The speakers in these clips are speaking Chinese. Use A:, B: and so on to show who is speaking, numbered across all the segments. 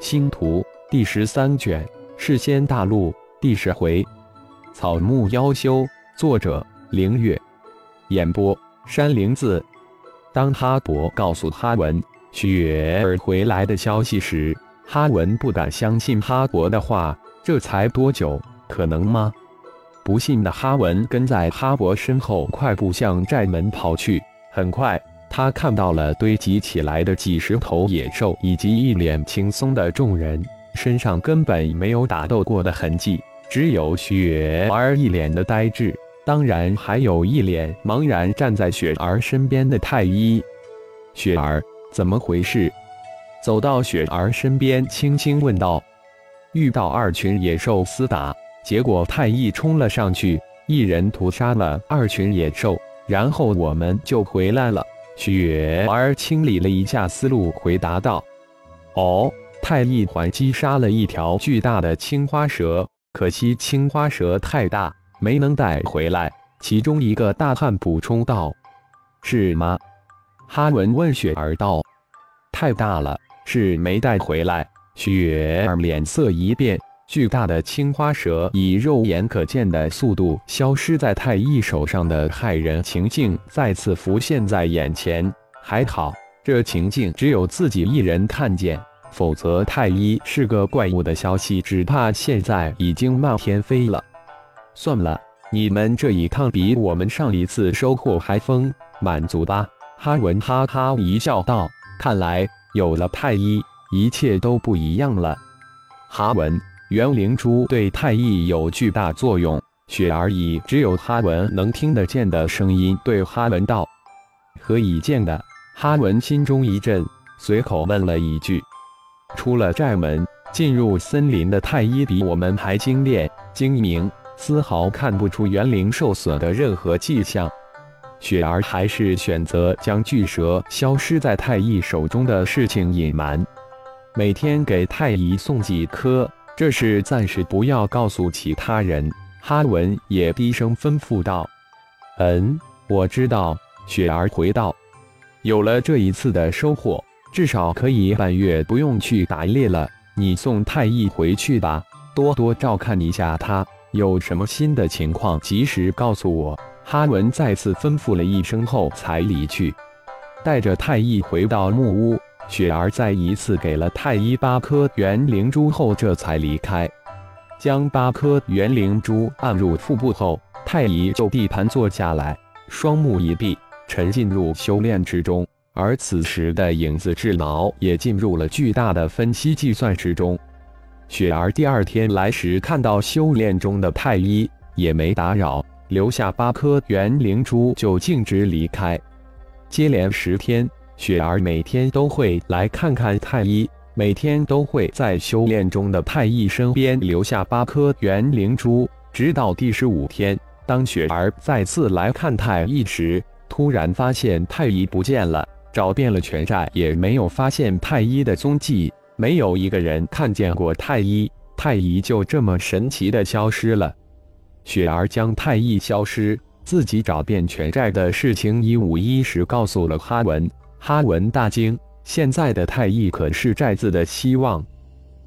A: 星图第十三卷，世仙大陆第十回，草木妖修。作者：凌月。演播：山灵子。当哈勃告诉哈文雪儿回来的消息时，哈文不敢相信哈勃的话。这才多久？可能吗？不信的哈文跟在哈勃身后快步向寨门跑去。很快，他看到了堆积起来的几十头野兽，以及一脸轻松的众人，身上根本没有打斗过的痕迹，只有雪儿一脸的呆滞。当然，还有一脸茫然站在雪儿身边的太医。雪儿，怎么回事？走到雪儿身边，轻轻问道。遇到二群野兽厮打。结果太医冲了上去，一人屠杀了二群野兽，然后我们就回来了。雪儿清理了一下思路，回答道：“哦，太一还击杀了一条巨大的青花蛇，可惜青花蛇太大，没能带回来。”其中一个大汉补充道：“是吗？”哈文问雪儿道：“太大了，是没带回来。”雪儿脸色一变。巨大的青花蛇以肉眼可见的速度消失在太一手上的骇人情境再次浮现在眼前。还好，这情境只有自己一人看见，否则太一是个怪物的消息，只怕现在已经漫天飞了。算了，你们这一趟比我们上一次收获还丰满足吧？哈文哈哈一笑道：“看来有了太一，一切都不一样了。”哈文。元灵珠对太乙有巨大作用。雪儿以只有哈文能听得见的声音对哈文道：“何以见的？”哈文心中一震，随口问了一句：“出了寨门，进入森林的太一比我们还精炼精明，丝毫看不出元灵受损的任何迹象。”雪儿还是选择将巨蛇消失在太乙手中的事情隐瞒，每天给太乙送几颗。这事暂时不要告诉其他人。哈文也低声吩咐道：“嗯，我知道。”雪儿回道：“有了这一次的收获，至少可以半月不用去打猎了。你送太乙回去吧，多多照看一下他。有什么新的情况，及时告诉我。”哈文再次吩咐了一声后才离去，带着太乙回到木屋。雪儿再一次给了太医八颗元灵珠后，这才离开。将八颗元灵珠按入腹部后，太医就地盘坐下来，双目一闭，沉浸入修炼之中。而此时的影子智脑也进入了巨大的分析计算之中。雪儿第二天来时，看到修炼中的太医，也没打扰，留下八颗元灵珠就径直离开。接连十天。雪儿每天都会来看看太一，每天都会在修炼中的太一身边留下八颗元灵珠，直到第十五天，当雪儿再次来看太一时，突然发现太一不见了，找遍了全寨也没有发现太一的踪迹，没有一个人看见过太一，太一就这么神奇的消失了。雪儿将太一消失、自己找遍全寨的事情一五一十告诉了哈文。哈文大惊，现在的太乙可是寨子的希望，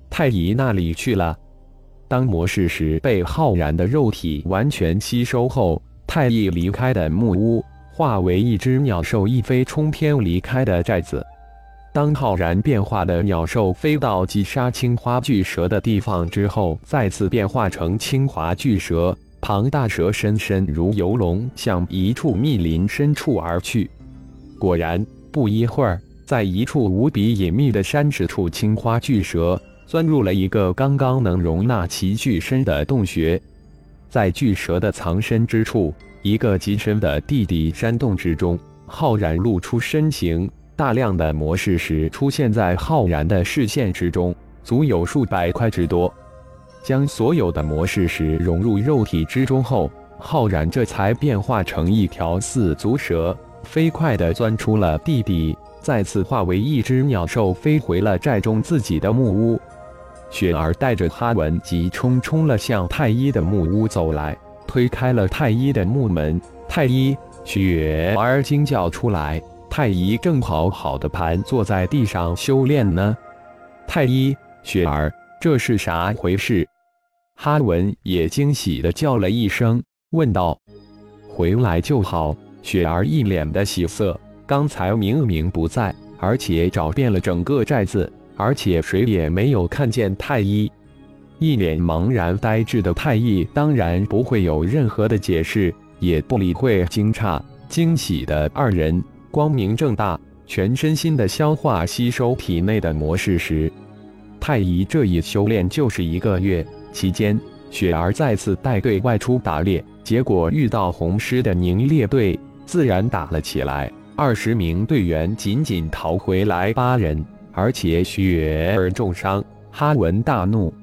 A: 太乙那里去了？当魔式石被浩然的肉体完全吸收后，太乙离开的木屋，化为一只鸟兽，一飞冲天离开的寨子。当浩然变化的鸟兽飞到击杀青花巨蛇的地方之后，再次变化成青花巨蛇，庞大蛇身身如游龙，向一处密林深处而去。果然。不一会儿，在一处无比隐秘的山石处，青花巨蛇钻入了一个刚刚能容纳其巨身的洞穴。在巨蛇的藏身之处，一个极深的地底山洞之中，浩然露出身形。大量的魔式石出现在浩然的视线之中，足有数百块之多。将所有的魔式石融入肉体之中后，浩然这才变化成一条四足蛇。飞快地钻出了地底，再次化为一只鸟兽，飞回了寨中自己的木屋。雪儿带着哈文急冲冲了向太一的木屋走来，推开了太一的木门。太一，雪儿惊叫出来：“太一正好好的盘坐在地上修炼呢。”太一，雪儿，这是啥回事？”哈文也惊喜的叫了一声，问道：“
B: 回来就好。”雪儿一脸的喜色，刚才明明不在，而且找遍了整个寨子，而且谁也没有看见太医。一脸茫然呆滞的太医当然不会有任何的解释，也不理会惊诧、惊喜的二人，光明正大、全身心的消化吸收体内的魔式时，太医这一修炼就是一个月。期间，雪儿再次带队外出打猎，结果遇到红狮的凝猎队，自然打了起来。二十名队员仅仅逃回来八人，而且雪儿重伤。哈文大怒，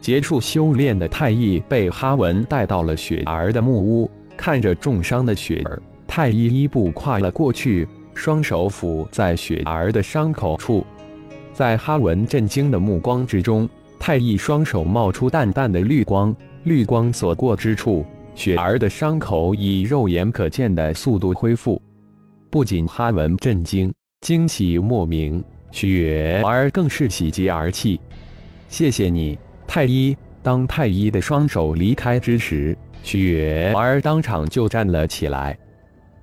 B: 结束修炼的太医被哈文带到了雪儿的木屋，看着重伤的雪儿，太医一步跨了过去，双手抚在雪儿的伤口处，在哈文震惊的目光之中。太乙双手冒出淡淡的绿光，绿光所过之处，雪儿的伤口以肉眼可见的速度恢复。不仅哈文震惊、惊喜莫名，雪儿更是喜极而泣。谢谢你，太医。当太医的双手离开之时，雪儿当场就站了起来。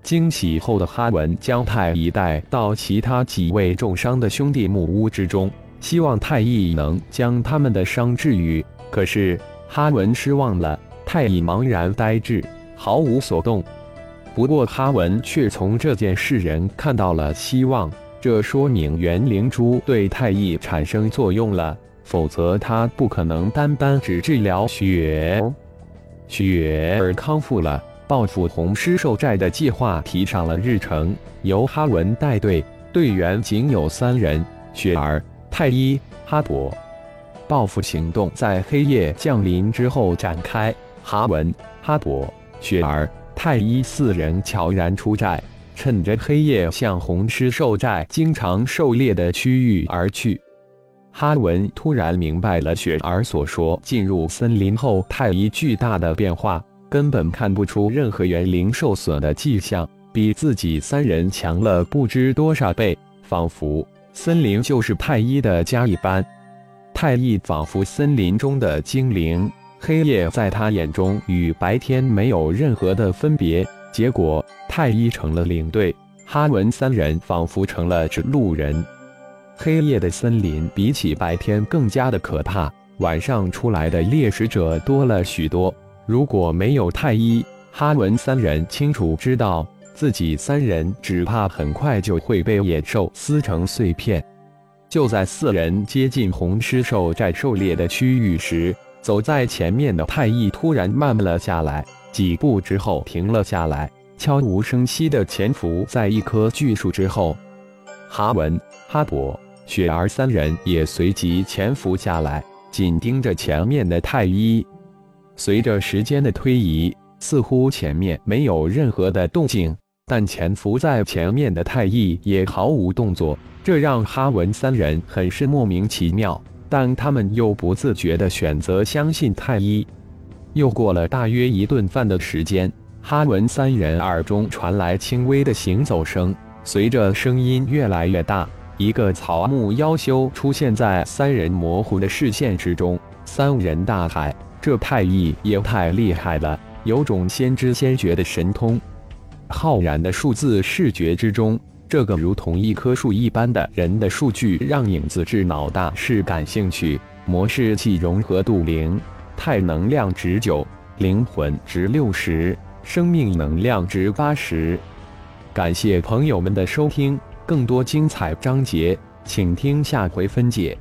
B: 惊喜后的哈文将太医带到其他几位重伤的兄弟木屋之中。希望太医能将他们的伤治愈，可是哈文失望了。太乙茫然呆滞，毫无所动。不过哈文却从这件事人看到了希望，这说明元灵珠对太乙产生作用了，否则他不可能单单只治疗雪雪儿康复了。报复红狮兽寨的计划提上了日程，由哈文带队，队员仅有三人，雪儿。太一哈勃，报复行动在黑夜降临之后展开。哈文、哈勃、雪儿、太一四人悄然出寨，趁着黑夜向红狮兽寨经常狩猎的区域而去。哈文突然明白了雪儿所说，进入森林后太一巨大的变化，根本看不出任何元灵受损的迹象，比自己三人强了不知多少倍，仿佛。森林就是太一的家一般，太一仿佛森林中的精灵，黑夜在他眼中与白天没有任何的分别。结果，太一成了领队，哈文三人仿佛成了指路人。黑夜的森林比起白天更加的可怕，晚上出来的猎食者多了许多。如果没有太一，哈文三人清楚知道。自己三人只怕很快就会被野兽撕成碎片。就在四人接近红狮兽寨狩猎的区域时，走在前面的太乙突然慢了下来，几步之后停了下来，悄无声息地潜伏在一棵巨树之后。哈文、哈勃、雪儿三人也随即潜伏下来，紧盯着前面的太一。随着时间的推移，似乎前面没有任何的动静。但潜伏在前面的太乙也毫无动作，这让哈文三人很是莫名其妙。但他们又不自觉地选择相信太一。又过了大约一顿饭的时间，哈文三人耳中传来轻微的行走声，随着声音越来越大，一个草木妖修出现在三人模糊的视线之中。三人大喊：“这太乙也太厉害了，有种先知先觉的神通！”浩然的数字视觉之中，这个如同一棵树一般的人的数据让影子智脑大是感兴趣。模式器融合度零，太能量值九，灵魂值六十，生命能量值八十。感谢朋友们的收听，更多精彩章节，请听下回分解。